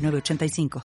906985.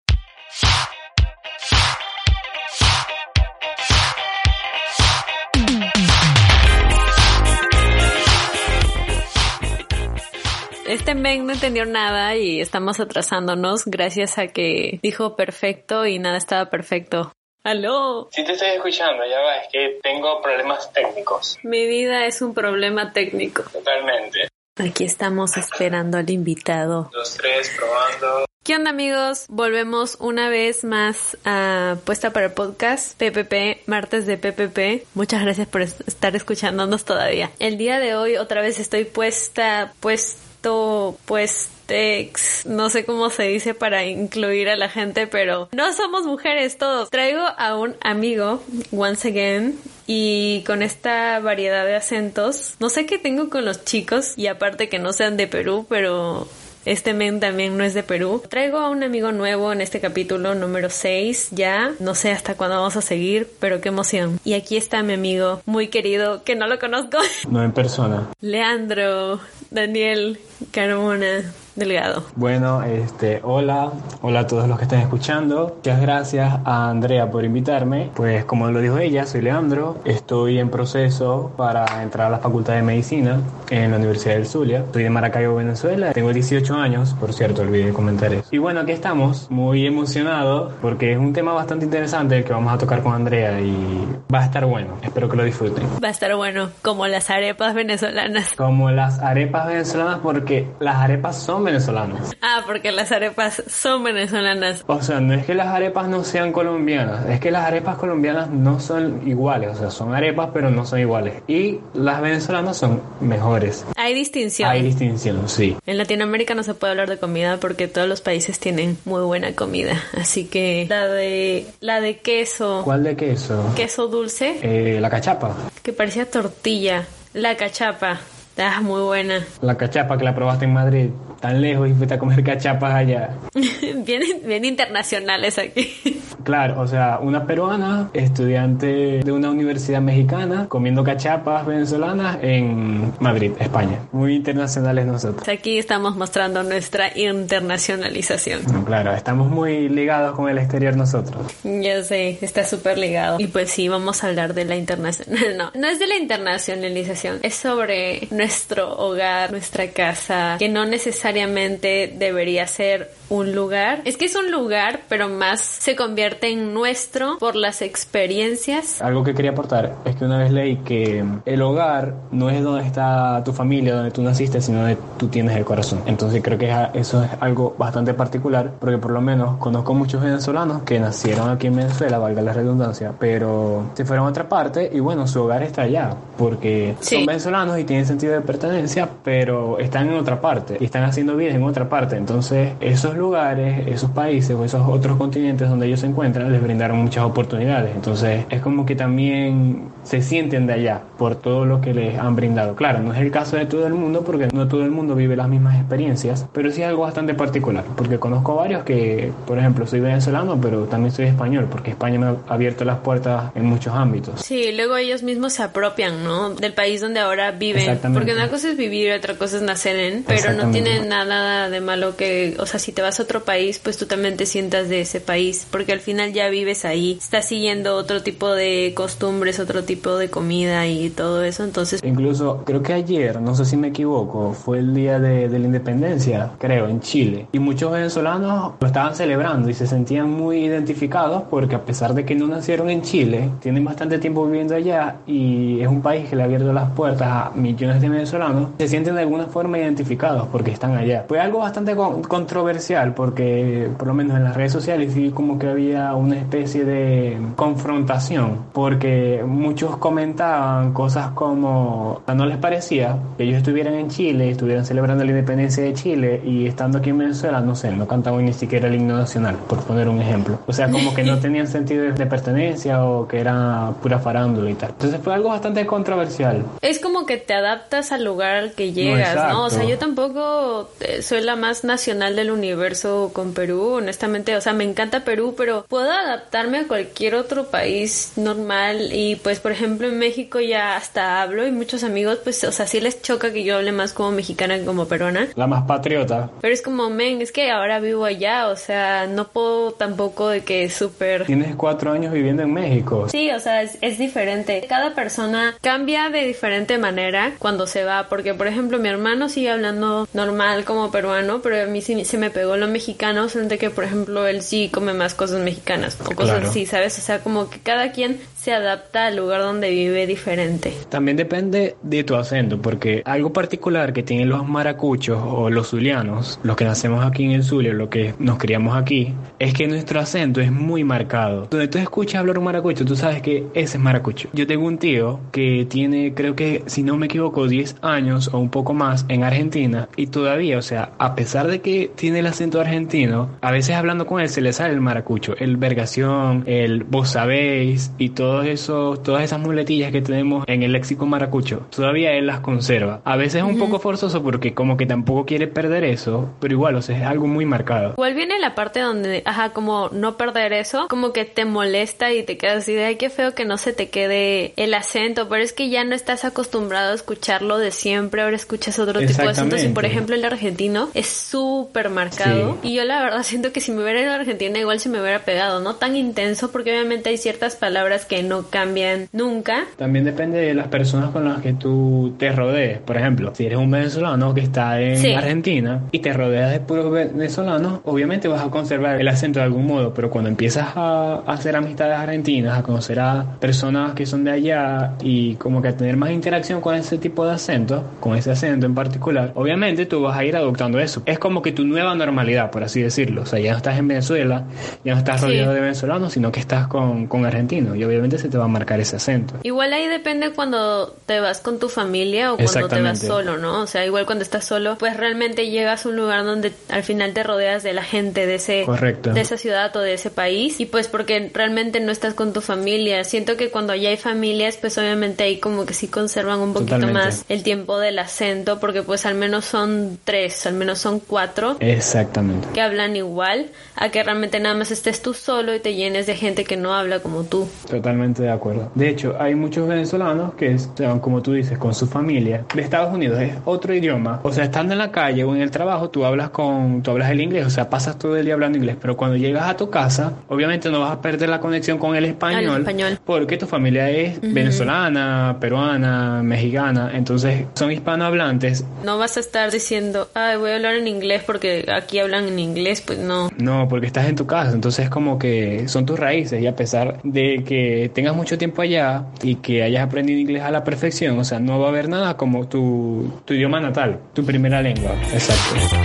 Este men no entendió nada y estamos atrasándonos gracias a que dijo perfecto y nada estaba perfecto. ¡Aló! Sí te estoy escuchando, ya va, es que tengo problemas técnicos. Mi vida es un problema técnico. Totalmente. Aquí estamos esperando al invitado. Dos, tres, probando. ¿Qué onda amigos? Volvemos una vez más a Puesta para el Podcast, PPP, martes de PPP. Muchas gracias por es- estar escuchándonos todavía. El día de hoy otra vez estoy puesta, puesto, puestex, no sé cómo se dice para incluir a la gente, pero no somos mujeres todos. Traigo a un amigo, once again, y con esta variedad de acentos, no sé qué tengo con los chicos y aparte que no sean de Perú, pero este men también no es de Perú. Traigo a un amigo nuevo en este capítulo número 6 ya. No sé hasta cuándo vamos a seguir, pero qué emoción. Y aquí está mi amigo muy querido, que no lo conozco. No en persona. Leandro, Daniel, Carmona, Delgado. Bueno, este, hola, hola a todos los que están escuchando. Muchas gracias a Andrea por invitarme. Pues como lo dijo ella, soy Leandro. Estoy en proceso para entrar a la Facultad de Medicina en la Universidad del Zulia. Soy de Maracaibo, Venezuela. Tengo 18 años, por cierto, olvidé comentar eso. Y bueno, aquí estamos, muy emocionados porque es un tema bastante interesante el que vamos a tocar con Andrea y va a estar bueno. Espero que lo disfruten. Va a estar bueno, como las arepas venezolanas. Como las arepas venezolanas porque las arepas son venezolanas. Ah, porque las arepas son venezolanas. O sea, no es que las arepas no sean colombianas, es que las arepas colombianas no son iguales, o sea, son arepas pero no son iguales. Y las venezolanas son mejores. Hay distinción. Hay distinción, sí. En Latinoamérica no se puede hablar de comida porque todos los países tienen muy buena comida. Así que la de la de queso, ¿Cuál de queso? queso dulce, Eh, la cachapa. que parecía tortilla, la cachapa, ah, muy buena. La cachapa que la probaste en Madrid, tan lejos y fuiste a comer cachapas allá. bien, bien internacionales aquí. Claro, o sea, una peruana, estudiante de una universidad mexicana, comiendo cachapas venezolanas en Madrid, España. Muy internacionales nosotros. Aquí estamos mostrando nuestra internacionalización. Claro, estamos muy ligados con el exterior nosotros. Ya sé, está súper ligado. Y pues sí, vamos a hablar de la internacional. No, no es de la internacionalización, es sobre nuestro hogar, nuestra casa, que no necesariamente debería ser un lugar. Es que es un lugar, pero más se convierte en nuestro por las experiencias. Algo que quería aportar es que una vez leí que el hogar no es donde está tu familia, donde tú naciste, sino donde tú tienes el corazón. Entonces creo que es- eso es algo bastante particular, porque por lo menos conozco muchos venezolanos que nacieron aquí en Venezuela, valga la redundancia, pero se fueron a otra parte y bueno, su hogar está allá, porque Sí. son venezolanos y tienen sentido de pertenencia, pero están en otra parte y están haciendo vida en otra parte. Entonces esos lugares, esos países o esos otros continentes donde ellos se encuentran les brindaron muchas oportunidades. Entonces es como que también se sienten de allá por todo lo que les han brindado. Claro, no es el caso de todo el mundo porque no todo el mundo vive las mismas experiencias, pero sí es algo bastante particular porque conozco varios que, por ejemplo, soy venezolano, pero también soy español porque España me ha abierto las puertas en muchos ámbitos. Sí, luego ellos mismos se apropian, ¿no? Del país donde ahora viven. Exactamente. Porque una cosa es vivir otra cosa es nacer en, pero no tiene nada de malo que, o sea, si te vas a otro país, pues tú también te sientas de ese país, porque al final ya vives ahí, estás siguiendo otro tipo de costumbres, otro tipo de comida y todo eso, entonces Incluso creo que ayer, no sé si me equivoco, fue el día de, de la independencia, creo, en Chile. Y muchos venezolanos lo estaban celebrando y se sentían muy identificados porque a pesar de que no nacieron en Chile, tienen bastante tiempo viviendo allá y es un país que le ha abierto las puertas a millones de venezolanos, se sienten de alguna forma identificados porque están allá. Fue algo bastante con- controversial porque por lo menos en las redes sociales vi como que había había una especie de confrontación, porque muchos comentaban cosas como, no les parecía que ellos estuvieran en Chile, estuvieran celebrando la independencia de Chile y estando aquí en Venezuela, no sé, no cantaban ni siquiera el himno nacional, por poner un ejemplo. O sea, como que no tenían sentido de pertenencia o que era pura farándula y tal. Entonces fue algo bastante controversial. Es como que te adaptas al lugar al que llegas, ¿no? O sea, yo tampoco eh, soy la más nacional del universo con Perú, honestamente. O sea, me encanta Perú, pero puedo adaptarme a cualquier otro país normal. Y pues, por ejemplo, en México ya hasta hablo y muchos amigos, pues, o sea, sí les choca que yo hable más como mexicana que como peruana. La más patriota. Pero es como, men, es que ahora vivo allá, o sea, no puedo tampoco de que es súper... Tienes cuatro años viviendo en México. Sí, o sea, es, es diferente. Cada persona cambia de diferente manera cuando se va, porque por ejemplo mi hermano sigue hablando normal como peruano, pero a mí sí se me pegó lo mexicano, siente que por ejemplo él sí come más cosas mexicanas o cosas así, ¿sabes? O sea, como que cada quien se adapta al lugar donde vive diferente. También depende de tu acento, porque algo particular que tienen los maracuchos o los zulianos, los que nacemos aquí en el Zulia, los que nos criamos aquí, es que nuestro acento es muy marcado. Donde tú escuchas hablar un maracucho, tú sabes que ese es maracucho. Yo tengo un tío que tiene, creo que si no me equivoco, 10 años o un poco más en Argentina y todavía, o sea, a pesar de que tiene el acento argentino, a veces hablando con él se le sale el maracucho, el vergación, el vos sabéis y todo eso, todas esas muletillas que tenemos en el léxico maracucho, todavía él las conserva. A veces es un poco forzoso porque como que tampoco quiere perder eso, pero igual, o sea, es algo muy marcado. Igual viene la parte donde, ajá, como no perder eso, como que te molesta y te quedas así de, ay, qué feo que no se te quede el acento, pero es que ya no estás acostumbrado a escucharlo de siempre, ahora escuchas otro tipo de acentos. Y por ejemplo el argentino es súper marcado. Y yo la verdad siento que si me hubiera ido a Argentina igual se me hubiera pegado, no tan intenso porque obviamente hay ciertas palabras que no cambian nunca. También depende de las personas con las que tú te rodees, por ejemplo, si eres un venezolano que está en Argentina y te rodeas de puros venezolanos, obviamente vas a conservar el acento de algún modo, pero cuando empiezas a hacer amistades argentinas, a conocer a personas que son de allá y como que a tener más interacción con ese tipo de acento, con ese acento en particular, obviamente tú vas a ir adoptando eso. Es como que tu nueva normalidad, por así decirlo. O sea, ya no estás en Venezuela, ya no estás rodeado de venezolanos, sino que estás con, con argentinos y obviamente se te va a marcar ese acento. Igual ahí depende cuando te vas con tu familia o cuando te vas solo, ¿no? O sea, igual cuando estás solo, pues realmente llegas a un lugar donde al final te rodeas de la gente de ese de esa ciudad o de ese país y pues porque realmente no estás con tu familia. Siento que cuando ya hay familias, pues obviamente ahí como que sí conservan un poquito más el tiempo del acento porque pues al menos son tres, al menos son cuatro. Exactamente. Que hablan igual a que realmente nada más estés tú solo y te llenes de gente que no habla como tú. Totalmente de acuerdo. De hecho, hay muchos venezolanos que se van, como tú dices, con su familia de Estados Unidos. Es otro idioma. O sea, estando en la calle o en el trabajo, tú hablas con, tú hablas el inglés, o sea, pasas todo el día hablando inglés. Pero cuando llegas a tu casa, obviamente no vas a perder la conexión con el español. español. Porque tu familia es venezolana, peruana, mexicana. Entonces, son hispanohablantes. No vas a estar diciendo, ay, voy a hablar en inglés porque aquí hablan en inglés, pues no. No, porque estás en tu casa, entonces como que son tus raíces y a pesar de que tengas mucho tiempo allá y que hayas aprendido inglés a la perfección, o sea, no va a haber nada como tu, tu idioma natal, tu primera lengua. Exacto.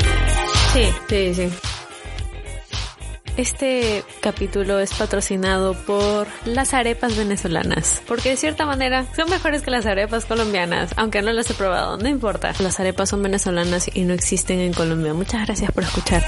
Sí, sí, sí. Este capítulo es patrocinado por las arepas venezolanas, porque de cierta manera son mejores que las arepas colombianas, aunque no las he probado, no importa. Las arepas son venezolanas y no existen en Colombia. Muchas gracias por escuchar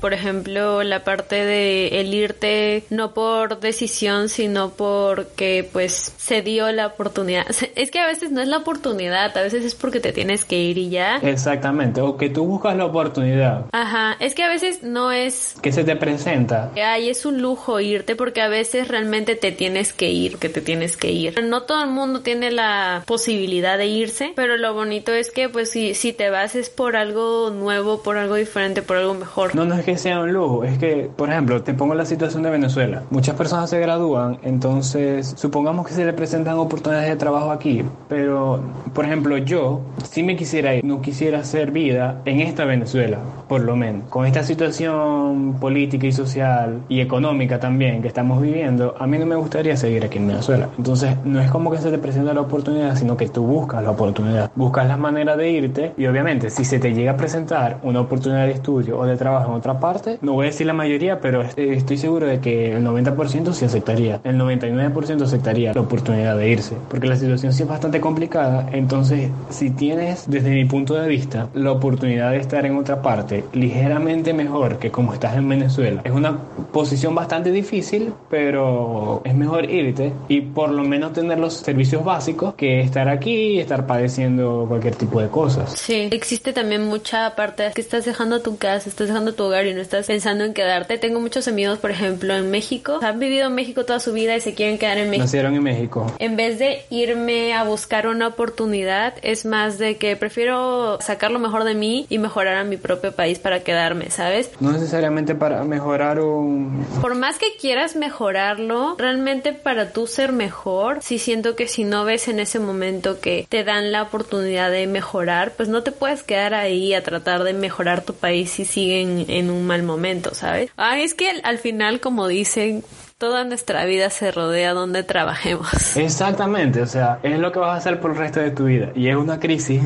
por ejemplo, la parte de el irte no por decisión, sino porque pues se dio la oportunidad. Es que a veces no es la oportunidad, a veces es porque te tienes que ir y ya. Exactamente, o que tú buscas la oportunidad. Ajá, es que a veces no es que se te presenta. Ay, es un lujo irte porque a veces realmente te tienes que ir, que te tienes que ir. No todo el mundo tiene la posibilidad de irse, pero lo bonito es que pues si, si te vas es por algo nuevo, por algo diferente, por algo mejor. No, no es que sea un lujo, es que, por ejemplo, te pongo la situación de Venezuela. Muchas personas se gradúan, entonces supongamos que se le presentan oportunidades de trabajo aquí, pero, por ejemplo, yo si me quisiera ir, no quisiera hacer vida en esta Venezuela, por lo menos. Con esta situación política y social y económica también que estamos viviendo, a mí no me gustaría seguir aquí en Venezuela. Entonces, no es como que se te presenta la oportunidad, sino que tú buscas la oportunidad. Buscas las maneras de irte y obviamente si se te llega a presentar una oportunidad de estudio o de trabajo en otra parte, no voy a decir la mayoría, pero estoy seguro de que el 90% sí aceptaría, el 99% aceptaría la oportunidad de irse, porque la situación sí es bastante complicada, entonces si tienes desde mi punto de vista la oportunidad de estar en otra parte ligeramente mejor que como estás en Venezuela, es una posición bastante difícil, pero es mejor irte y por lo menos tener los servicios básicos que estar aquí y estar padeciendo cualquier tipo de cosas. Sí, existe también mucha parte que estás dejando tu casa, estás dejando tu hogar y no estás pensando en quedarte. Tengo muchos amigos, por ejemplo, en México, han vivido en México toda su vida y se quieren quedar en México. Nacieron en México. En vez de irme a buscar una oportunidad, es más de que prefiero sacar lo mejor de mí y mejorar a mi propio país para quedarme, ¿sabes? No necesariamente para mejorar un... Por más que quieras mejorarlo, realmente para tú ser mejor, sí siento que si no ves en ese momento que te dan la oportunidad de mejorar, pues no te puedes quedar ahí a tratar de mejorar tu país si siguen en un mal momento, ¿sabes? Ah, es que al final, como dicen, toda nuestra vida se rodea donde trabajemos. Exactamente, o sea, es lo que vas a hacer por el resto de tu vida. Y es una crisis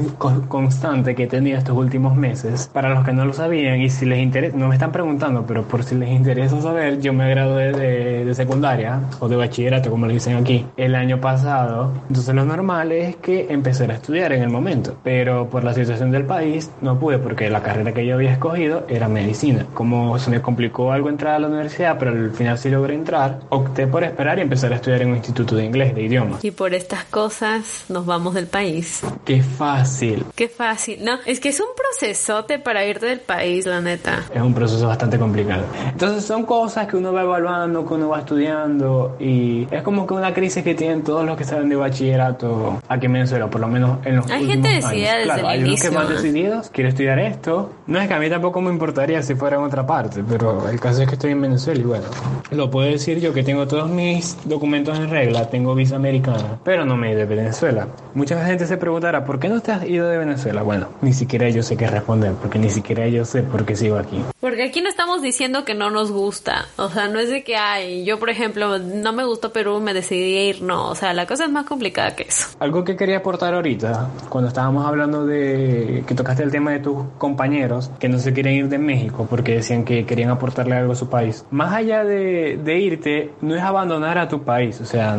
constante que he tenido estos últimos meses. Para los que no lo sabían y si les interesa, no me están preguntando, pero por si les interesa saber, yo me gradué de, secundaria o de bachillerato, como le dicen aquí, el año pasado. Entonces lo normal es que empecé a estudiar en el momento. Pero por la situación del país no pude porque la carrera que yo había escogido era medicina. Como se me complicó algo entrar a la universidad, pero al final sí logré entrar opté por esperar y empezar a estudiar en un instituto de inglés, de idiomas. Y por estas cosas nos vamos del país. Qué fácil. Qué fácil. No, es que es un procesote para irte del país, la neta. Es un proceso bastante complicado. Entonces son cosas que uno va evaluando, que uno va estudiando y es como que una crisis que tienen todos los que salen de bachillerato aquí en Venezuela, por lo menos en los Hay gente decidida desde claro, el hay inicio. unos que van decididos, quiero estudiar esto. No es que a mí tampoco me importaría si fuera en otra parte, pero el caso es que estoy en Venezuela y bueno, lo puedo decir yo que tengo todos mis documentos en regla, tengo visa americana, pero no me he ido de Venezuela. Mucha gente se preguntará, ¿por qué no te has ido de Venezuela? Bueno, ni siquiera yo sé qué responder, porque ni siquiera yo sé por qué sigo aquí. Porque aquí no estamos diciendo que no nos gusta. O sea, no es de que, ay, yo por ejemplo, no me gustó Perú, me decidí a ir. No, o sea, la cosa es más complicada que eso. Algo que quería aportar ahorita, cuando estábamos hablando de que tocaste el tema de tus compañeros que no se quieren ir de México porque decían que querían aportarle algo a su país. Más allá de, de no es abandonar a tu país, o sea,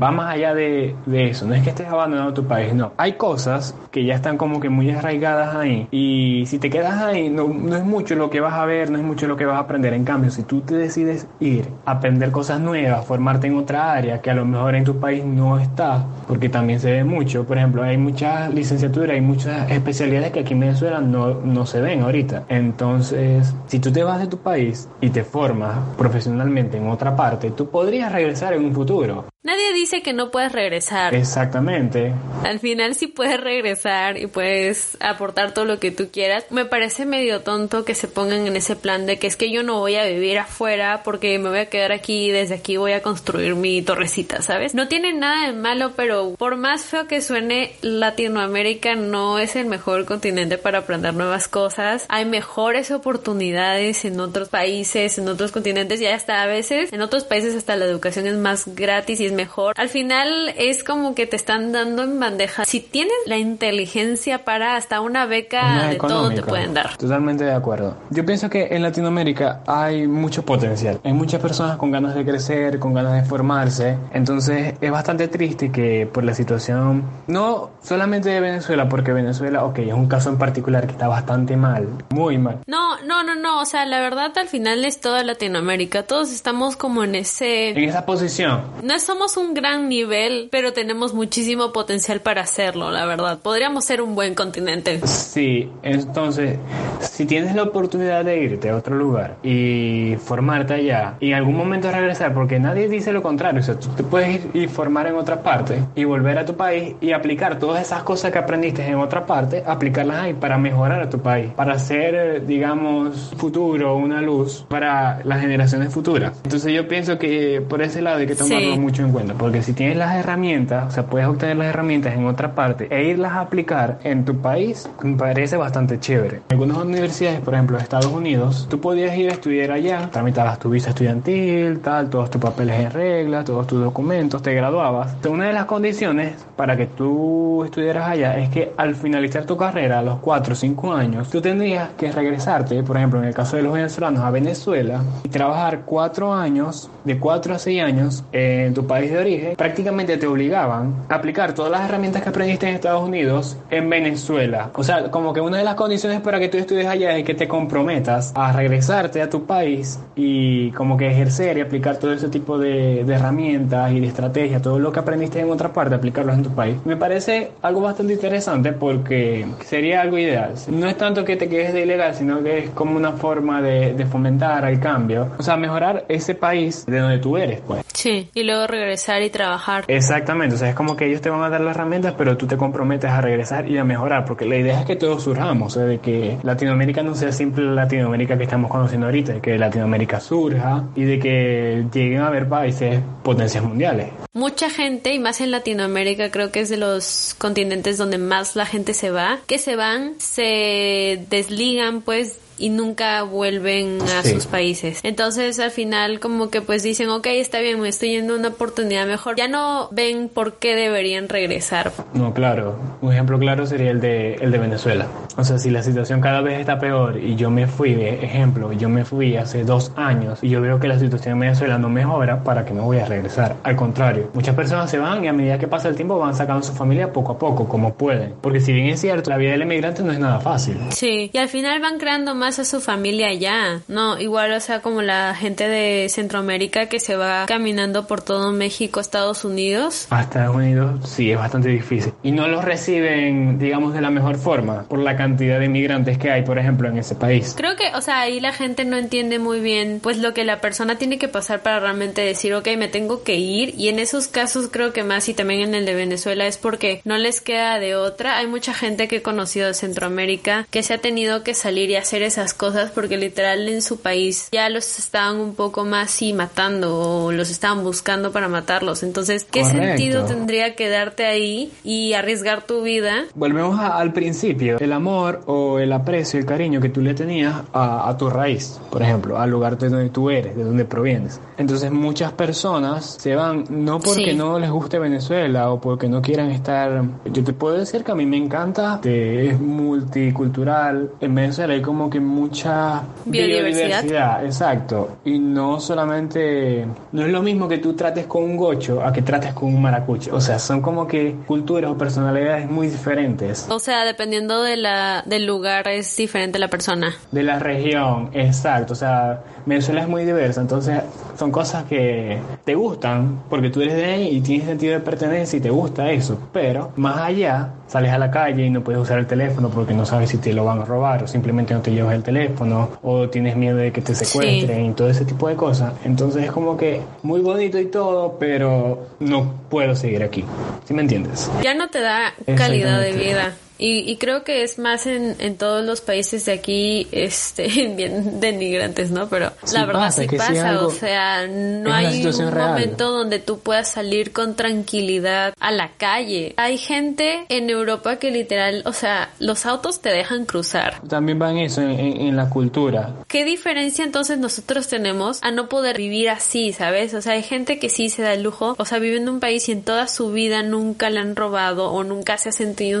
va más allá de, de eso. No es que estés abandonando tu país, no. Hay cosas que ya están como que muy arraigadas ahí y si te quedas ahí, no, no es mucho lo que vas a ver, no es mucho lo que vas a aprender. En cambio, si tú te decides ir, a aprender cosas nuevas, formarte en otra área que a lo mejor en tu país no está, porque también se ve mucho. Por ejemplo, hay muchas licenciaturas, hay muchas especialidades que aquí en Venezuela no, no se ven ahorita. Entonces, si tú te vas de tu país y te formas profesionalmente en otra parte, tú podrías regresar en un futuro. Nadie dice que no puedes regresar. Exactamente. Al final sí puedes regresar y puedes aportar todo lo que tú quieras. Me parece medio tonto que se pongan en ese plan de que es que yo no voy a vivir afuera porque me voy a quedar aquí y desde aquí voy a construir mi torrecita, ¿sabes? No tiene nada de malo, pero por más feo que suene, Latinoamérica no es el mejor continente para aprender nuevas cosas. Hay mejores oportunidades en otros países, en otros continentes y hasta a veces en otros países hasta la educación es más gratis y es mejor. Al final es como que te están dando en bandeja. Si tienes la inteligencia para hasta una beca Una de todo te económica. pueden dar. Totalmente de acuerdo. Yo pienso que en Latinoamérica hay mucho potencial. Hay muchas personas con ganas de crecer, con ganas de formarse. Entonces es bastante triste que por la situación, no solamente de Venezuela, porque Venezuela, ok, es un caso en particular que está bastante mal, muy mal. No, no, no, no. O sea, la verdad al final es toda Latinoamérica. Todos estamos como en ese... En esa posición, No un gran nivel, pero tenemos muchísimo potencial para hacerlo, la verdad. Podríamos ser un buen continente. Sí, entonces, si tienes la oportunidad de irte a otro lugar y formarte allá y en algún momento regresar, porque nadie dice lo contrario, o sea, tú te puedes ir y formar en otra parte y volver a tu país y aplicar todas esas cosas que aprendiste en otra parte, aplicarlas ahí para mejorar a tu país, para hacer, eh, digamos, futuro, una luz para las generaciones futuras. Entonces yo pienso que por ese lado hay que tomarlo Sí. mucho en cuenta, porque si tienes las herramientas, o sea, puedes obtener las herramientas en otra parte e irlas a aplicar en tu país, me parece bastante chévere. En algunas universidades, por ejemplo, Estados Unidos, tú podías ir a estudiar allá, tramitabas tu visa estudiantil, tal, todos tus papeles en regla, todos tus documentos, te graduabas. Una de las condiciones para que tú estudiaras allá es que al finalizar tu carrera, a los 4 o 5 años, tú tendrías que regresarte, por ejemplo, en el caso de los venezolanos, a Venezuela y trabajar 4 años, de 4 a 6 años en tu país de origen. Prácticamente te obligaban a aplicar todas las herramientas que aprendiste en Estados Unidos en Venezuela. O sea, como que una de las condiciones para que tú estudies allá es que te comprometas a regresarte a tu país y como que ejercer y aplicar todo ese tipo de, herramientas y de estrategias, todo lo que aprendiste en otra parte, aplicarlo en tu país. Me parece algo bastante interesante porque sería algo ideal. No es tanto que te quedes de ilegal, sino que es como una forma de, de fomentar el cambio. O sea, mejorar ese país de donde tú eres, pues. Sí, y luego regresar y trabajar. Exactamente, o sea, es como que ellos te van a dar las herramientas, pero tú te comprometes a regresar y a mejorar, porque la idea es que todos surjamos, o sea, de que Latinoamérica no sea simple la Latinoamérica que estamos conociendo ahorita, de que Latinoamérica surja y de que lleguen a haber países potencias mundiales. Mucha gente, y más en Latinoamérica, creo que es de los continentes donde más la gente se va, que se van, se desligan pues y nunca vuelven a Sí. sus países. Entonces al final como que pues dicen, ok, está bien, me estoy yendo a una oportunidad mejor. Ya no ven por qué deberían regresar. No, claro. Un ejemplo claro sería el de, el de Venezuela. O sea, si la situación cada vez está peor y yo me fui, de ejemplo, yo me fui hace dos años y yo veo que la situación en Venezuela no mejora, ¿para qué me voy a regresar? Al contrario, muchas personas se van y a medida que pasa el tiempo van sacando su familia poco a poco, como pueden. Porque si bien es cierto, la vida del emigrante no es nada fácil. Sí, y al final van creando más a su familia allá. No, igual, o sea, como la gente de Centroamérica que se va caminando por todo México, Estados Unidos. A Estados Unidos sí es bastante difícil. Y no los reciben, digamos, de la mejor forma por la cantidad de inmigrantes que hay, por ejemplo, en ese país. Creo que, o sea, ahí la gente no entiende muy bien, pues lo que la persona tiene que pasar para realmente decir, ok, me tengo que ir. Y en esos casos creo que más y también en el de Venezuela es porque no les queda de otra. Hay mucha gente que he conocido de Centroamérica que se ha tenido que salir y hacer esas cosas porque literal en su país ya los estaban un poco más sí matando o los estaban buscando para matarlos. Entonces, ¿qué Correcto. sentido tendría quedarte ahí y arriesgar tu vida? Volvemos a- al principio, el amor o el aprecio, el cariño que tú le tenías a, a tu raíz, por ejemplo, al lugar de donde tú eres, de donde provienes. Entonces muchas personas se van no porque Sí. no les guste Venezuela o porque no quieran estar... Yo te puedo decir que a mí me encanta, que es multicultural. En Venezuela hay como que mucha Biodiversidad. exacto. Y no solamente... No es lo mismo que tú trates con un gocho a que trates con un maracuche. O sea, son como que culturas o personalidades muy diferentes. O sea, dependiendo de la, del lugar es diferente la persona. De la región, exacto. O sea, Venezuela es muy diversa, entonces son cosas que te gustan porque tú eres de ahí y tienes sentido de pertenencia y te gusta eso. Pero más allá, sales a la calle y no puedes usar el teléfono porque no sabes si te lo van a robar o simplemente no te llevas el teléfono o tienes miedo de que te secuestren y todo ese tipo de cosas. Entonces es como que muy bonito y todo, pero no puedo seguir aquí. ¿Sí me entiendes? Ya no te da calidad de vida. Y, y creo que es más en, en todos los países de aquí, este, bien denigrantes, ¿no? Pero Sí la verdad pasa, sí pasa, algo- o sea, no hay un real. momento donde tú puedas salir con tranquilidad a la calle. Hay gente en Europa que literal, o sea, los autos te dejan cruzar. También va en eso, en, en- en la cultura. ¿Qué diferencia entonces nosotros tenemos a no poder vivir así, sabes? O sea, hay gente que sí se da el lujo, o sea, vive en un país y en toda su vida nunca le han robado o nunca se ha sentido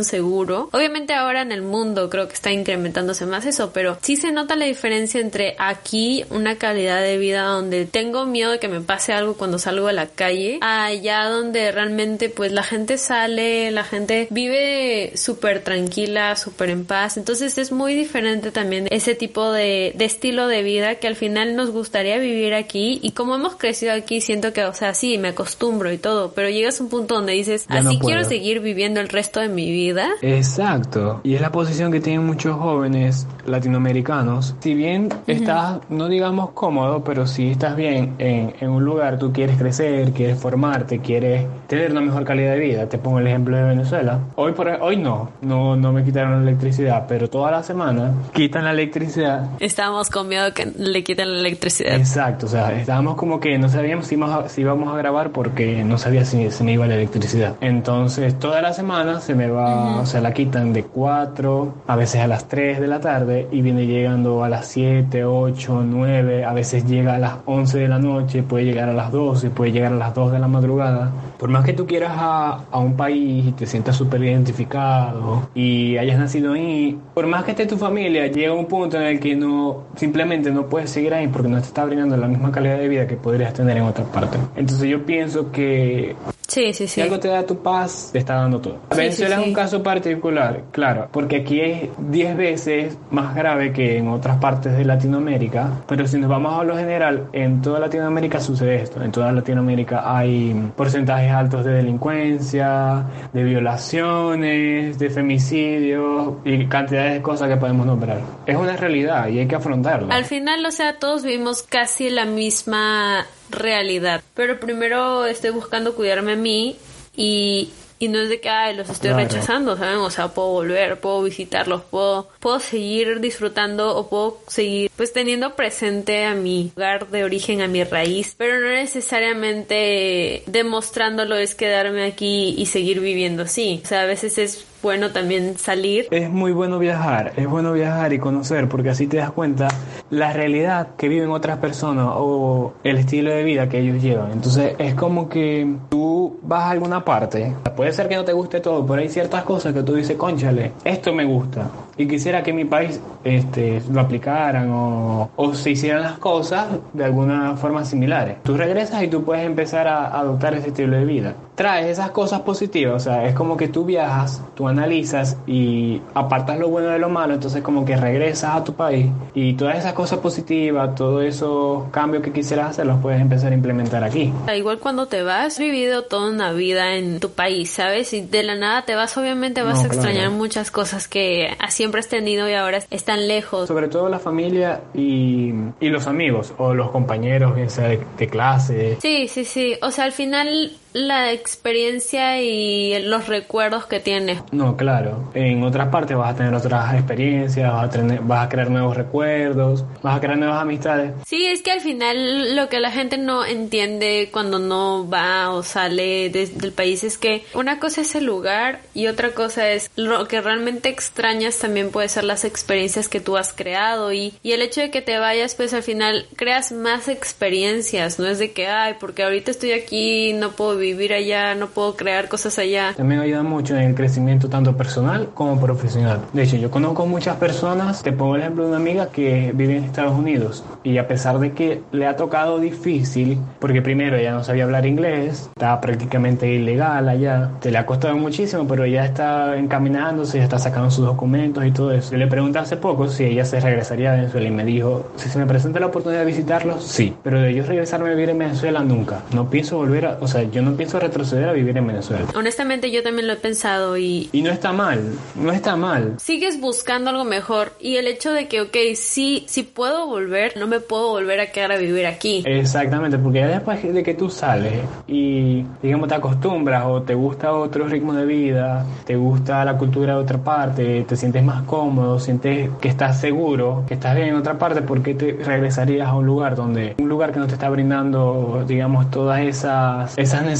Obviamente ahora en el mundo creo que está incrementándose más eso, pero sí se nota la diferencia entre aquí una calidad de vida donde tengo miedo de que me pase algo cuando salgo a la calle, allá donde realmente pues la gente sale, la gente vive súper tranquila, súper en paz. Entonces es muy diferente también ese tipo de, de estilo de vida que al final nos gustaría vivir aquí y como hemos crecido aquí siento que, o sea, sí, me acostumbro y todo, pero llegas a un punto donde dices, Ya así puedo". quiero seguir viviendo el resto de mi vida. Exacto. Y es la posición que tienen muchos jóvenes latinoamericanos. Si bien estás, no digamos cómodo, pero si estás bien en, en, un lugar, tú quieres crecer, quieres formarte, quieres tener una mejor calidad de vida. Te pongo el ejemplo de Venezuela. Hoy por hoy no, no, no me quitaron la electricidad, pero toda la semana quitan la electricidad. Estábamos con miedo que le quiten la electricidad. Exacto, o sea, estábamos como que no sabíamos si íbamos a, si íbamos a grabar porque no sabía si se me iba la electricidad. Entonces, toda la semana se me va, o sea, la quitan de 4, a veces a las 3 de la tarde y viene llegando a las 7, 8, 9, a veces llega a las 11 de la noche, puede llegar a las 12, puede llegar a las 2 de la madrugada. Por más que tú quieras a, a un país y te sientas súper identificado y hayas nacido ahí, por más que esté tu familia, llega un punto en el que no, simplemente no puedes seguir ahí porque no te está brindando la misma calidad de vida que podrías tener en otra parte. Entonces yo pienso que Sí, sí, sí. Si algo te da tu paz, te está dando todo. Venezuela es un caso particular, claro, porque aquí es 10 veces más grave que en otras partes de Latinoamérica, pero si nos vamos a lo general, en toda Latinoamérica sucede esto. En toda Latinoamérica hay porcentajes altos de delincuencia, de violaciones, de femicidios y cantidades de cosas que podemos nombrar. Es una realidad y hay que afrontarla. Al final, o sea, todos vivimos casi la misma realidad. Pero primero estoy buscando cuidarme a mí y, y no es de que ay, los estoy rechazando, ¿saben? O sea, puedo volver, puedo visitarlos, puedo, puedo seguir disfrutando o puedo seguir pues teniendo presente a mi lugar de origen, a mi raíz, pero no necesariamente demostrándolo es quedarme aquí y seguir viviendo así. O sea, a veces es bueno también salir. Es muy bueno viajar, es bueno viajar y conocer porque así te das cuenta la realidad que viven otras personas o el estilo de vida que ellos llevan. Entonces es como que tú vas a alguna parte, puede ser que no te guste todo, pero hay ciertas cosas que tú dices, conchale, esto me gusta y quisiera que mi país este, lo aplicaran o, o se hicieran las cosas de alguna forma similares. Tú regresas y tú puedes empezar a adoptar ese estilo de vida. Traes esas cosas positivas, o sea, es como que tú viajas, tú analizas y apartas lo bueno de lo malo, entonces como que regresas a tu país y todas esas cosas positivas, todos esos cambios que quisieras hacer los puedes empezar a implementar aquí. Igual cuando te vas, has vivido toda una vida en tu país, ¿sabes? Y de la nada te vas, obviamente vas No, a extrañar claro. muchas cosas que siempre has tenido y ahora están lejos. Sobre todo la familia y, y los amigos o los compañeros, bien sea de, de clase. Sí, sí, sí. O sea, al final la experiencia y los recuerdos que tienes. No, claro. En otras partes vas a tener otras experiencias, vas a, tener, vas a crear nuevos recuerdos, vas a crear nuevas amistades. Sí, es que al final lo que la gente no entiende cuando no va o sale de- del país es que una cosa es el lugar y otra cosa es lo que realmente extrañas también puede ser las experiencias que tú has creado y, y el hecho de que te vayas pues al final creas más experiencias, no es de que ay porque ahorita estoy aquí no puedo vivir allá, no puedo crear cosas allá. También ayuda mucho en el crecimiento tanto personal como profesional. De hecho, yo conozco muchas personas, te pongo el ejemplo de una amiga que vive en Estados Unidos y a pesar de que le ha tocado difícil, porque primero ella no sabía hablar inglés, estaba prácticamente ilegal allá, te le ha costado muchísimo, pero ella está encaminándose, ya está sacando sus documentos y todo eso. Yo le pregunté hace poco si ella se regresaría a Venezuela y me dijo, si se me presenta la oportunidad de visitarlos, sí, pero de yo regresarme a vivir en Venezuela nunca. No pienso volver a, o sea, yo no pienso retroceder a vivir en Venezuela. Honestamente yo también lo he pensado y Y no está mal, no está mal. sigues buscando algo mejor y el hecho de que, ok, sí, sí puedo volver, no me puedo volver a quedar a vivir aquí. Exactamente, porque ya después de que tú sales y, digamos, te acostumbras o te gusta otro ritmo de vida, te gusta la cultura de otra parte, te sientes más cómodo, sientes que estás seguro, que estás bien en otra parte, ¿por qué te regresarías a un lugar donde, un lugar que no te está brindando, digamos, todas esas, esas necesidades?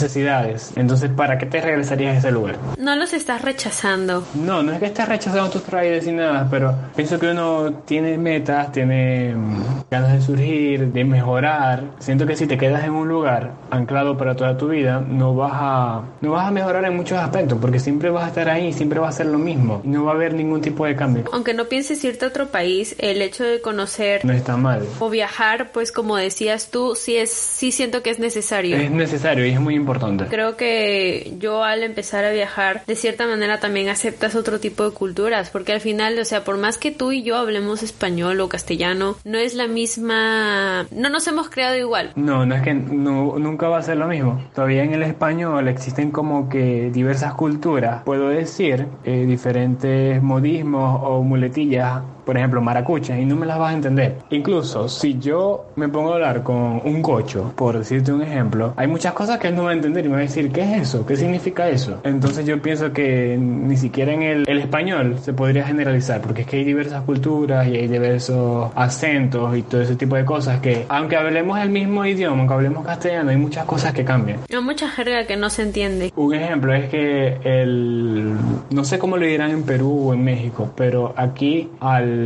Entonces, ¿para qué te regresarías a ese lugar? No los estás rechazando. No, no es que estés rechazando tus raíces ni nada, pero pienso que uno tiene metas, tiene mm, ganas de surgir, de mejorar. Siento que si te quedas en un lugar anclado para toda tu vida, no vas a, no vas a mejorar en muchos aspectos, porque siempre vas a estar ahí, siempre va a ser lo mismo, y no va a haber ningún tipo de cambio. Aunque no pienses irte a otro país, el hecho de conocer No está mal. o viajar, pues como decías tú, sí es, sí siento que es necesario. Es necesario y es muy importante. Creo que yo al empezar a viajar, de cierta manera también aceptas otro tipo de culturas, porque al final, o sea, por más que tú y yo hablemos español o castellano, no es la misma, no nos hemos creado igual. No, no es que no, nunca va a ser lo mismo. Todavía en el español existen como que diversas culturas, puedo decir, eh, diferentes modismos o muletillas por ejemplo, maracucha, y no me las vas a entender. Incluso si yo me pongo a hablar con un cocho, por decirte un ejemplo, hay muchas cosas que él no va a entender y me va a decir, ¿qué es eso? ¿Qué significa eso? Entonces yo pienso que ni siquiera en el, el español se podría generalizar, porque es que hay diversas culturas y hay diversos acentos y todo ese tipo de cosas que, aunque hablemos el mismo idioma, aunque hablemos castellano, hay muchas cosas que cambian. Hay mucha jerga que no se entiende. Un ejemplo es que el, no sé cómo lo dirán en Perú o en México, pero aquí al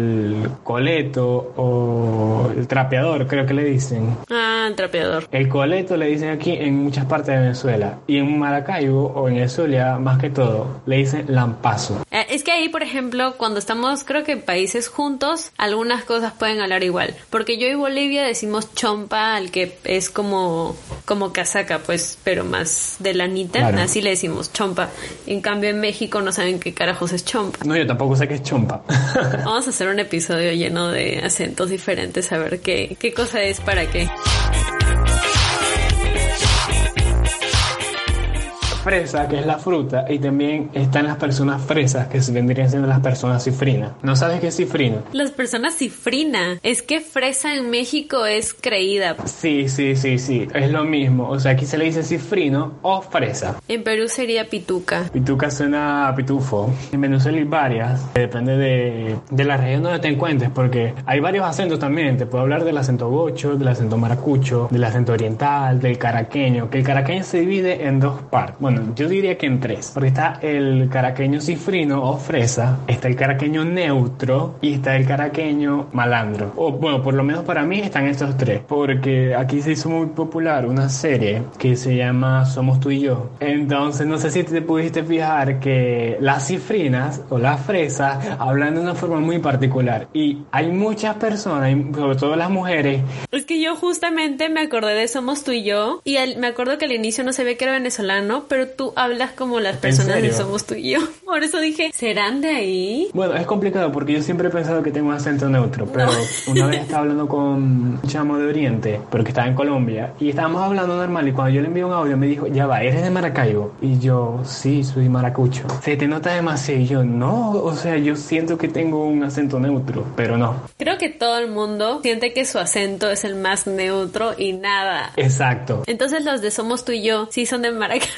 coleto o el trapeador, creo que le dicen. Ah, el trapeador. El coleto le dicen aquí en muchas partes de Venezuela. Y en Maracaibo o en el Zulia, más que todo, le dicen lampazo. Eh, es que ahí, por ejemplo, cuando estamos, creo que países juntos, algunas cosas pueden hablar igual. Porque yo y Bolivia decimos chompa al que es como, como casaca, pues, pero más de lanita. Así le decimos chompa. En cambio, en México no saben qué carajos es chompa. No, yo tampoco sé qué es chompa. Vamos a hacer un episodio lleno de acentos diferentes, a ver qué, qué cosa es para qué. Fresa, que es la fruta, y también están las personas fresas, que vendrían siendo las personas cifrinas. ¿No sabes qué es cifrina? Las personas cifrina. Es que fresa en México es creída. Sí, sí, sí, sí. Es lo mismo. O sea, aquí se le dice cifrino o fresa. En Perú sería pituca. Pituca suena a pitufo. En Venezuela hay varias. Depende de, de la región donde te encuentres, porque hay varios acentos también. Te puedo hablar del acento gocho, del acento maracucho, del acento oriental, del caraqueño, que el caraqueño se divide en dos partes. Bueno, yo diría que en tres. Porque está el caraqueño cifrino o fresa, está el caraqueño neutro y está el caraqueño malandro. O bueno, por lo menos para mí están estos tres. Porque aquí se hizo muy popular una serie que se llama Somos tú y yo. Entonces, no sé si te pudiste fijar que las cifrinas o las fresas hablan de una forma muy particular. Y hay muchas personas, sobre todo las mujeres. Es que yo justamente me acordé de Somos tú y yo. Y me acuerdo que al inicio no se ve que era venezolano, pero tú hablas como las personas de Somos tú y yo. Por eso dije, ¿serán de ahí? Bueno, es complicado porque yo siempre he pensado que tengo un acento neutro, pero una vez estaba hablando con un chamo de Oriente, pero que estaba en Colombia, y estábamos hablando normal y cuando yo le envié un audio me dijo, ya va, ¿eres de Maracaibo? Y yo, sí, soy maracucho. Se te nota demasiado y yo, no, o sea, yo siento que tengo un acento neutro, pero no. Creo que todo el mundo siente que su acento es el más neutro y nada. Exacto. Entonces los de Somos tú y yo sí son de Maracaibo.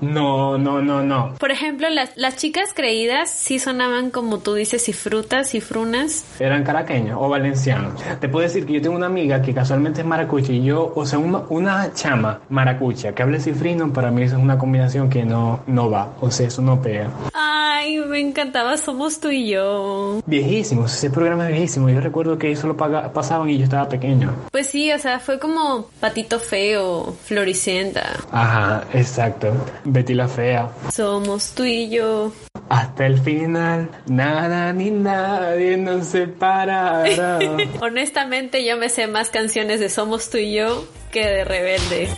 No, no, no, no. Por ejemplo, las, las chicas creídas sí sonaban como tú dices, y frutas, y frunas. Eran caraqueños o valencianos. Te puedo decir que yo tengo una amiga que casualmente es maracucha y yo, o sea, una, chama maracucha que hable cifrino, para mí eso es una combinación que no, no va. O sea, eso no pega. Ay, me encantaba Somos tú y yo. Viejísimo, ese programa es viejísimo. Yo recuerdo que eso lo pasaban y yo estaba pequeño. Pues sí, o sea, fue como Patito Feo, Floricienta. Ajá, exacto. Betty la Fea. Somos tú y yo. Hasta el final, nada ni nadie nos separará. Honestamente, yo me sé más canciones de Somos tú y yo que de Rebelde.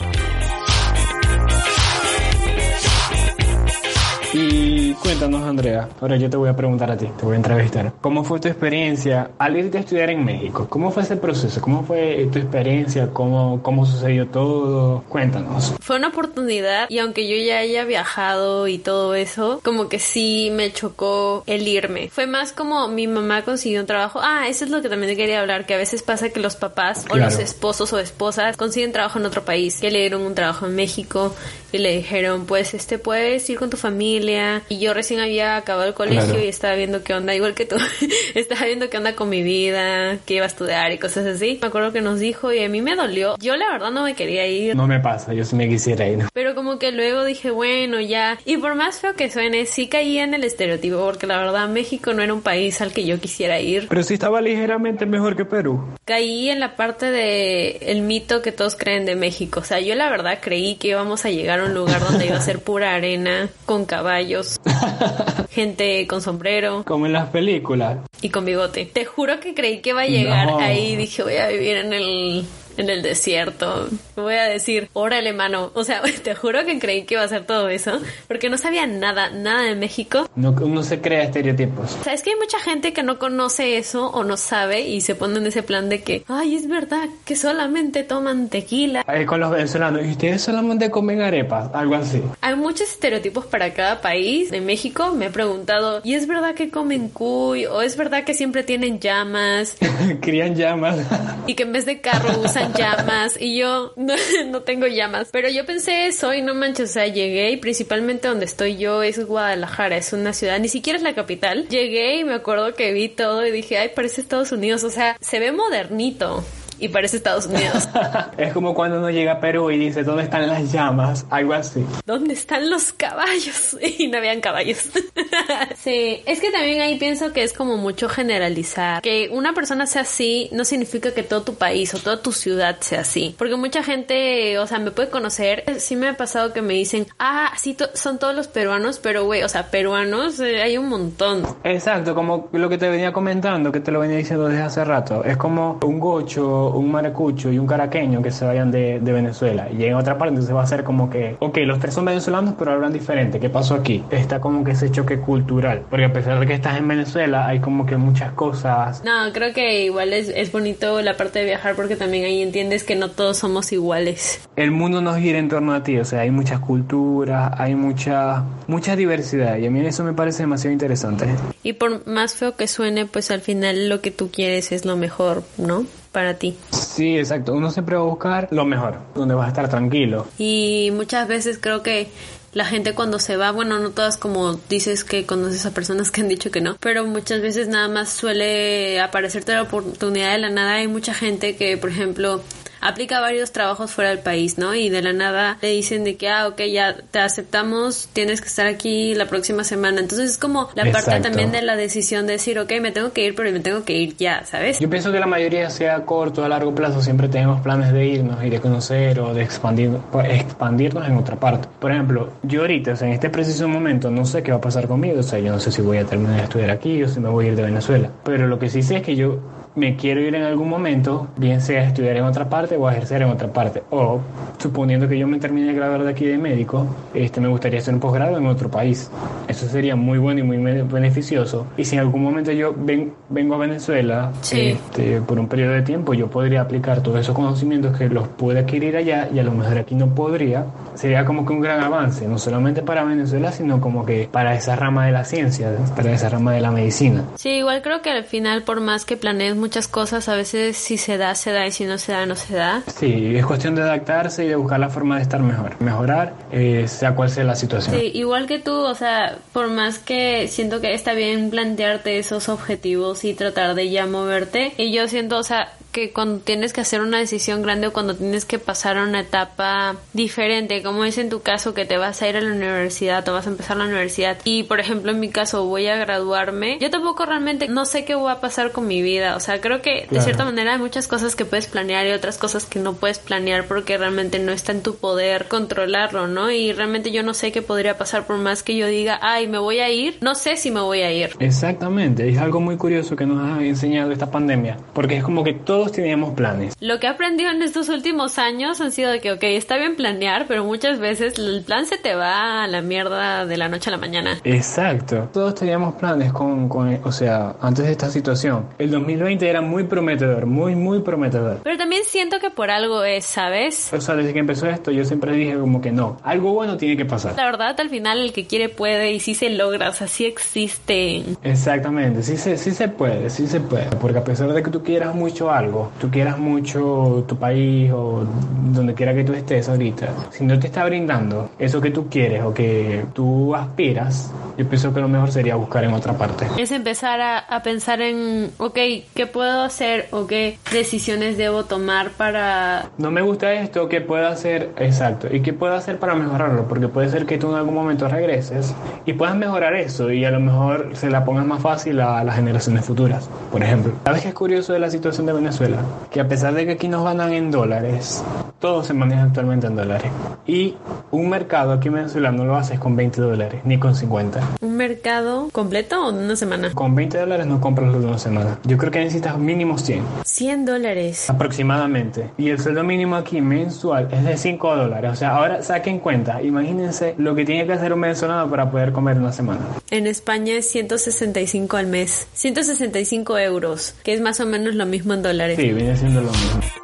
Y cuéntanos, Andrea, ahora yo te voy a preguntar a ti, te voy a entrevistar. ¿Cómo fue tu experiencia al irte a estudiar en México? ¿Cómo fue ese proceso? ¿Cómo fue tu experiencia? ¿Cómo, cómo sucedió todo? Cuéntanos. Fue una oportunidad y aunque yo ya haya viajado y todo eso, como que sí me chocó el irme. Fue más como mi mamá consiguió un trabajo. Ah, eso es lo que también quería hablar, que a veces pasa que los papás o los esposos o esposas consiguen trabajo en otro país, que le dieron un trabajo en México y le dijeron, pues este puedes ir con tu familia. Y yo recién había acabado el colegio y estaba viendo qué onda, igual que tú, estaba viendo qué onda con mi vida, qué iba a estudiar y cosas así. Me acuerdo que nos dijo y a mí me dolió. Yo la verdad no me quería ir. No me pasa, yo sí me quisiera ir. Pero como que luego dije, bueno, ya. Y por más feo que suene, sí caí en el estereotipo, porque la verdad México no era un país al que yo quisiera ir. Pero sí estaba ligeramente mejor que Perú. Caí en la parte de el mito que todos creen de México. O sea, yo la verdad creí que íbamos a llegar un lugar donde iba a ser pura arena, con caballos, gente con sombrero. Como en las películas. Y con bigote. Te juro que creí que iba a llegar ahí. Dije, voy a vivir en el en el desierto. Voy a decir, órale, mano. O sea, te juro que creí que iba a ser todo eso, porque no sabía nada, nada de México. No, no se crea estereotipos. O sea, es que hay mucha gente que no conoce eso o no sabe y se pone en ese plan de que, ay, es verdad que solamente toman tequila. Ahí con los venezolanos, y ustedes solamente comen arepas, algo así. Hay muchos estereotipos para cada país. De México me he preguntado, ¿y es verdad que comen cuy? ¿O es verdad que siempre tienen llamas? Crían llamas. y que en vez de carro usan llamas. Y yo no, no tengo llamas. Pero yo pensé eso y no manches, o sea, llegué y principalmente donde estoy yo es Guadalajara, es una ciudad, ni siquiera es la capital. Llegué y me acuerdo que vi todo y dije, ay, parece Estados Unidos, o sea, se ve modernito y parece Estados Unidos. es como cuando uno llega a Perú y dice, ¿dónde están las llamas? Algo así. ¿Dónde están los caballos? Y no habían caballos. sí, es que también ahí pienso que es como mucho generalizar. Que una persona sea así no significa que todo tu país o toda tu ciudad sea así. Porque mucha gente, o sea, me puede conocer. Sí me ha pasado que me dicen, ah, sí, son todos los peruanos, pero güey, o sea, peruanos eh, hay un montón. Exacto, como lo que te venía comentando, que te lo venía diciendo desde hace rato. Es como un gocho un maracucho y un caraqueño que se vayan de, Venezuela y lleguen a otra parte, entonces va a ser como que, ok, los tres son venezolanos, pero hablan diferente. ¿Qué pasó aquí? Está como que ese choque cultural, porque a pesar de que estás en Venezuela, hay como que muchas cosas. No, creo que igual es, es bonito la parte de viajar porque también ahí entiendes que no todos somos iguales. El mundo no gira en torno a ti, o sea, hay muchas culturas, hay mucha, mucha diversidad y a mí eso me parece demasiado interesante. Y por más feo que suene, pues al final lo que tú quieres es lo mejor, ¿no? Para ti. Sí, exacto. Uno siempre va a buscar lo mejor, donde vas a estar tranquilo. Y muchas veces creo que la gente cuando se va, bueno, no todas como dices que conoces a personas que han dicho que no, pero muchas veces nada más suele aparecerte la oportunidad de la nada. Hay mucha gente que, por ejemplo, aplica varios trabajos fuera del país, ¿no? Y de la nada le dicen de que, ah, ok, ya te aceptamos, tienes que estar aquí la próxima semana. Entonces es como la parte también de la decisión de decir, ok, me tengo que ir, pero me tengo que ir ya, ¿sabes? Yo pienso que la mayoría, sea corto o a largo plazo, siempre tenemos planes de irnos y de conocer o de expandir, pues, expandirnos en otra parte. Por ejemplo, yo ahorita, o sea, en este preciso momento, no sé qué va a pasar conmigo, o sea, yo no sé si voy a terminar de estudiar aquí o si me voy a ir de Venezuela. Pero lo que sí sé es que yo me quiero ir en algún momento, bien sea a estudiar en otra parte o a ejercer en otra parte. O, suponiendo que yo me termine de graduar de aquí de médico, este, me gustaría hacer un posgrado en otro país. Eso sería muy bueno y muy beneficioso. Y si en algún momento yo vengo a Venezuela este, por un periodo de tiempo, yo podría aplicar todos esos conocimientos que los pude adquirir allá y a lo mejor aquí no podría. Sería como que un gran avance, no solamente para Venezuela, sino como que para esa rama de la ciencia, para esa rama de la medicina. Sí, igual creo que al final, por más que planees muchas cosas, a veces si se da, se da y si no se da, no se da. Sí, es cuestión de adaptarse y de buscar la forma de estar mejor, mejorar, eh, sea cual sea la situación. Sí, igual que tú, o sea, por más que siento que está bien plantearte esos objetivos y tratar de ya moverte, y yo siento, o sea, que cuando tienes que hacer una decisión grande o cuando tienes que pasar a una etapa diferente, como es en tu caso que te vas a ir a la universidad o vas a empezar la universidad y por ejemplo en mi caso voy a graduarme, yo tampoco realmente no sé qué va a pasar con mi vida, o sea, creo que de cierta manera hay muchas cosas que puedes planear y otras cosas que no puedes planear porque realmente no está en tu poder controlarlo, ¿no? Y realmente yo no sé qué podría pasar por más que yo diga, ay, me voy a ir, no sé si me voy a ir. Exactamente, es algo muy curioso que nos ha enseñado esta pandemia, porque es como que todo teníamos planes. Lo que he aprendido en estos últimos años han sido de que, ok, está bien planear, pero muchas veces el plan se te va a la mierda de la noche a la mañana. Exacto. Todos teníamos planes con, con o sea, antes de esta situación. El 2020 era muy prometedor, muy, muy prometedor. Pero también siento que por algo es, ¿sabes? O sea, desde que empezó esto, yo siempre dije como que no, algo bueno tiene que pasar. La verdad, al final el que quiere puede y sí se logra, o sea, sí existe. Exactamente, sí se, sí se puede, sí se puede. Porque a pesar de que tú quieras mucho algo, tú quieras mucho tu país o donde quiera que tú estés ahorita, si no te está brindando eso que tú quieres o que tú aspiras, yo pienso que lo mejor sería buscar en otra parte. Es empezar a, a pensar en, ok, ¿qué puedo hacer o qué decisiones debo tomar para... No me gusta esto, ¿qué puedo hacer? Exacto. ¿Y qué puedo hacer para mejorarlo? Porque puede ser que tú en algún momento regreses y puedas mejorar eso y a lo mejor se la pongas más fácil a las generaciones futuras, por ejemplo. ¿Sabes qué es curioso de la situación de Venezuela? Que a pesar de que aquí nos ganan en dólares, todo se maneja actualmente en dólares. Y un mercado aquí en Venezuela no lo haces con 20 dólares, ni con 50. Un mercado completo o de una semana? Con 20 dólares no compras lo de una semana. Yo creo que necesitas mínimo 100. 100 dólares. Aproximadamente. Y el sueldo mínimo aquí mensual es de 5 dólares. O sea, ahora saquen cuenta. Imagínense lo que tiene que hacer un venezolano para poder comer una semana. En España es 165 al mes. 165 euros, que es más o menos lo mismo en dólares. Sí, viene siendo lo mismo.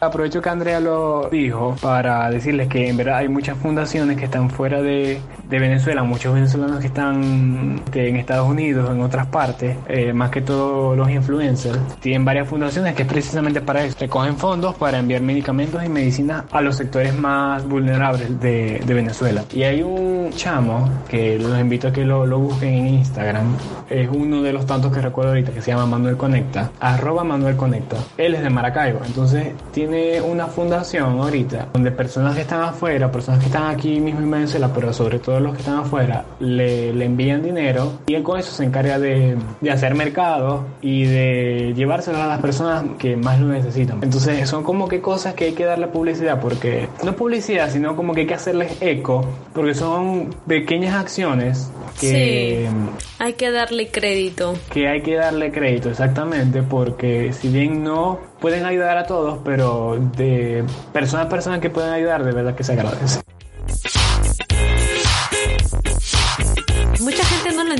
Aprovecho que Andrea lo dijo para decirles que en verdad hay muchas fundaciones que están fuera de, de Venezuela, muchos venezolanos que están en Estados Unidos, en otras partes, eh, más que todos los influencers, tienen varias fundaciones que es precisamente para eso. Recogen fondos para enviar medicamentos y medicinas a los sectores más vulnerables de, de Venezuela. Y hay un chamo que los invito a que lo, lo busquen en Instagram, es uno de los tantos que recuerdo ahorita que se llama Manuel Conecta, arroba Manuel Conecta. Él es de Maracaibo, entonces tiene una fundación ahorita donde personas que están afuera, personas que están aquí mismo en Venezuela, pero sobre todo los que están afuera, le, le envían dinero y él con eso se encarga de, de hacer mercado y de llevárselo a las personas que más lo necesitan. Entonces son como que cosas que hay que darle publicidad porque no publicidad, sino como que hay que hacerles eco porque son pequeñas acciones que, Sí. Hay que darle crédito. que hay que darle crédito exactamente porque si bien no pueden ayudar a todos, pero de persona a persona que pueden ayudar, de verdad que se agradece.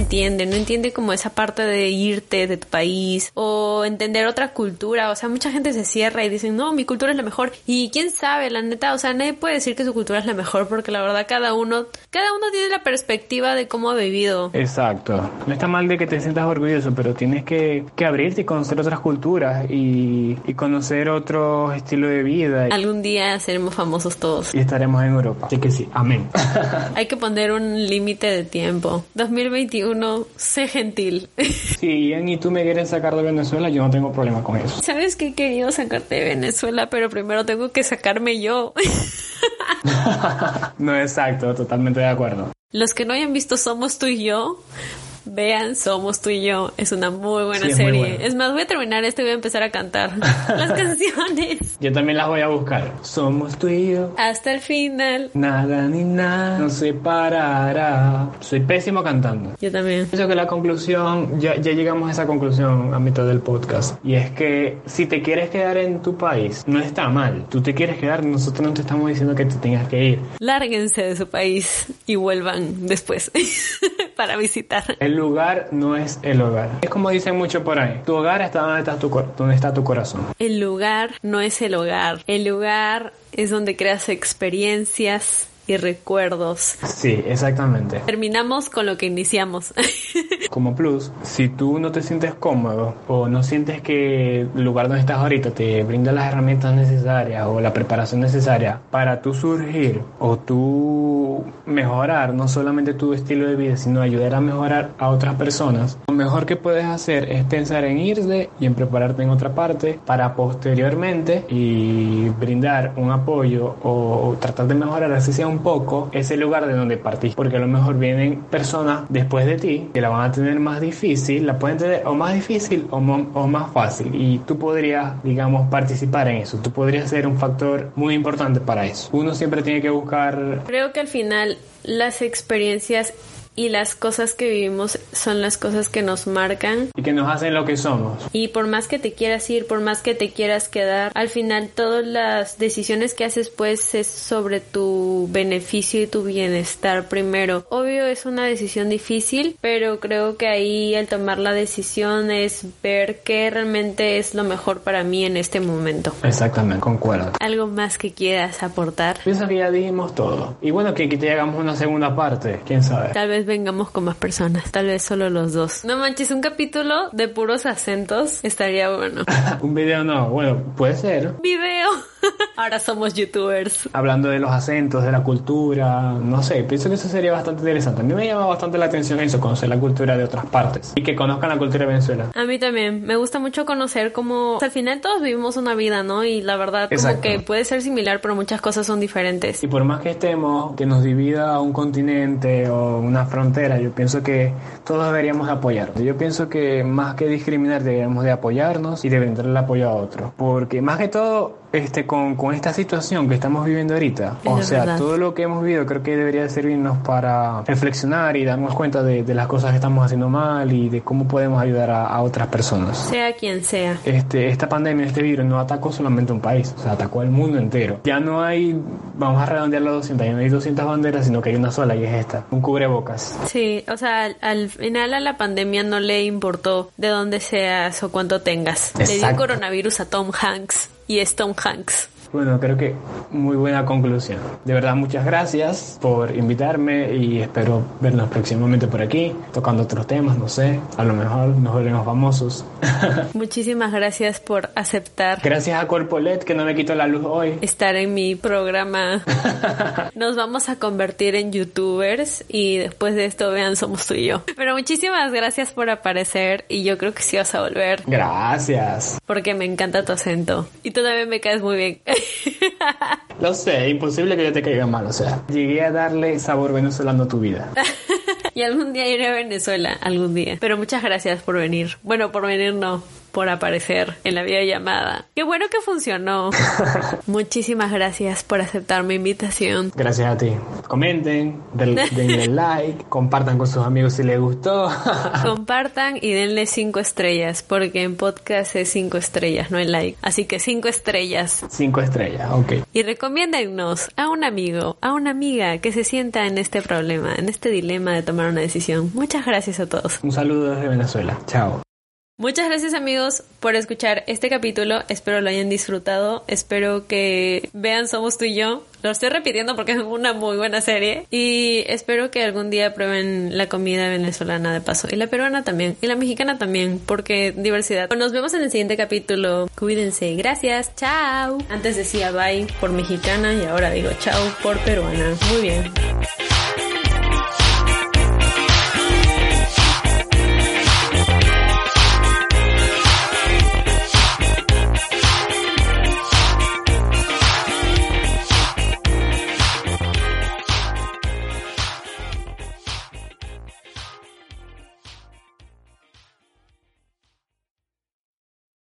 Entiende, no entiende como esa parte de irte de tu país o entender otra cultura. O sea, mucha gente se cierra y dicen, no, mi cultura es la mejor. Y quién sabe, la neta, o sea, nadie puede decir que su cultura es la mejor porque la verdad cada uno, cada uno tiene la perspectiva de cómo ha vivido. Exacto. No está mal de que te sientas orgulloso, pero tienes que, que abrirte y conocer otras culturas y, y conocer otro estilo de vida. Algún día seremos famosos todos. Y estaremos en Europa. Así que sí, amén. Hay que poner un límite de tiempo. 2021, sé gentil. si Ian y tú me quieren sacar de Venezuela, yo no tengo problema con eso. Sabes que he querido sacarte de Venezuela, pero primero tengo que sacarme yo. no, exacto, totalmente de acuerdo. Los que no hayan visto Somos tú y yo, vean Somos tú y yo. Es una muy buena Sí, muy serie. buena. Es más, voy a terminar esto y voy a empezar a cantar las canciones. Yo también las voy a buscar. Somos tú y yo. Hasta el final. Nada ni nada nos separará. Soy pésimo cantando. Yo también. Pienso que la conclusión, ya, ya llegamos a esa conclusión a mitad del podcast. Y es que si te quieres quedar en tu país, no está mal. Tú te quieres quedar, nosotros no te estamos diciendo que te tengas que ir. Lárguense de su país y vuelvan después para visitar. El lugar no es el hogar. Es como dicen mucho por ahí. Tu hogar está donde está tu, donde está tu corazón. El lugar no es el hogar. El lugar es donde creas experiencias y recuerdos. Sí, exactamente. Terminamos con lo que iniciamos. Como plus, si tú no te sientes cómodo o no sientes que el lugar donde estás ahorita te brinda las herramientas necesarias o la preparación necesaria para tú surgir o tú mejorar no solamente tu estilo de vida, sino ayudar a mejorar a otras personas, lo mejor que puedes hacer es pensar en irte y en prepararte en otra parte para posteriormente y brindar un apoyo o, o tratar de mejorar así sea un poco ese lugar de donde partiste, porque a lo mejor vienen personas después de ti que la van a tener más difícil, la pueden tener o más difícil o, o más fácil y tú podrías, digamos, participar en eso, tú podrías ser un factor muy importante para eso. Uno siempre tiene que buscar Creo que al final las experiencias y las cosas que vivimos son las cosas que nos marcan. y que nos hacen lo que somos. Y por más que te quieras ir, por más que te quieras quedar, al final todas las decisiones que haces pues es sobre tu beneficio y tu bienestar primero. Obvio es una decisión difícil, pero creo que ahí el tomar la decisión es ver qué realmente es lo mejor para mí en este momento. Exactamente, concuerdo. ¿Algo más que quieras aportar? Pienso que ya dijimos todo. Y bueno, que, que te hagamos una segunda parte, quién sabe. Tal vez vengamos con más personas, tal vez solo los dos. No manches, un capítulo de puros acentos estaría bueno. Un video no, bueno, puede ser. Video. Ahora somos youtubers. Hablando de los acentos, de la cultura, no sé, pienso que eso sería bastante interesante. A mí me llama bastante la atención eso, conocer la cultura de otras partes y que conozcan la cultura de Venezuela. A mí también. Me gusta mucho conocer cómo... Al final todos vivimos una vida, ¿no? Y la verdad como Exacto. que puede ser similar, pero muchas cosas son diferentes. Y por más que estemos, que nos divida un continente o una frontera, yo pienso que todos deberíamos de apoyarnos. Yo pienso que más que discriminar deberíamos de apoyarnos y de brindar el apoyo a otros. Porque más que todo, este, con, con esta situación que estamos viviendo ahorita, o sea, todo lo que hemos vivido creo que debería servirnos para reflexionar y darnos cuenta de, de las cosas que estamos haciendo mal y de cómo podemos ayudar a, a, otras personas. Sea quien sea. Este, esta pandemia, este virus no atacó solamente un país, o sea, atacó al mundo entero. Ya no hay, vamos a redondear las 200, ya no hay 200 banderas, sino que hay una sola y es esta, un cubrebocas. Sí, o sea, al, al final a la pandemia no le importó de dónde seas o cuánto tengas. Exacto. Le dio coronavirus a Tom Hanks y Tom Hanks. Bueno, creo que muy buena conclusión. De verdad, muchas gracias por invitarme y espero vernos próximamente por aquí, tocando otros temas, no sé, a lo mejor nos volvemos famosos. Muchísimas gracias por aceptar. Gracias a Cuerpo LED que no me quitó la luz hoy. Estar en mi programa. Nos vamos a convertir en youtubers y después de esto vean somos tú y yo. Pero muchísimas gracias por aparecer y yo creo que sí vas a volver. Gracias. Porque me encanta tu acento y tú también me caes muy bien. Lo sé, imposible que yo te caiga mal, o sea, llegué a darle sabor venezolano a tu vida. y algún día iré a Venezuela, algún día. Pero muchas gracias por venir. Bueno, por venir no, por aparecer en la videollamada. Qué bueno que funcionó. Muchísimas gracias por aceptar mi invitación. Gracias a ti. Comenten, denle like, compartan con sus amigos si les gustó. compartan y denle cinco estrellas, porque en podcast es cinco estrellas, no hay like. Así que cinco estrellas. Cinco estrellas, ok. Y recomiéndennos a un amigo, a una amiga que se sienta en este problema, en este dilema de tomar una decisión. Muchas gracias a todos. Un saludo desde Venezuela. Chao. Muchas gracias amigos por escuchar este capítulo, espero lo hayan disfrutado, espero que vean Somos tú y yo, lo estoy repitiendo porque es una muy buena serie. Y espero que algún día prueben la comida venezolana de paso. Y la peruana también. Y la mexicana también porque diversidad. Nos vemos en el siguiente capítulo, cuídense, gracias, chao. Antes decía bye por mexicana y ahora digo chao por peruana, muy bien.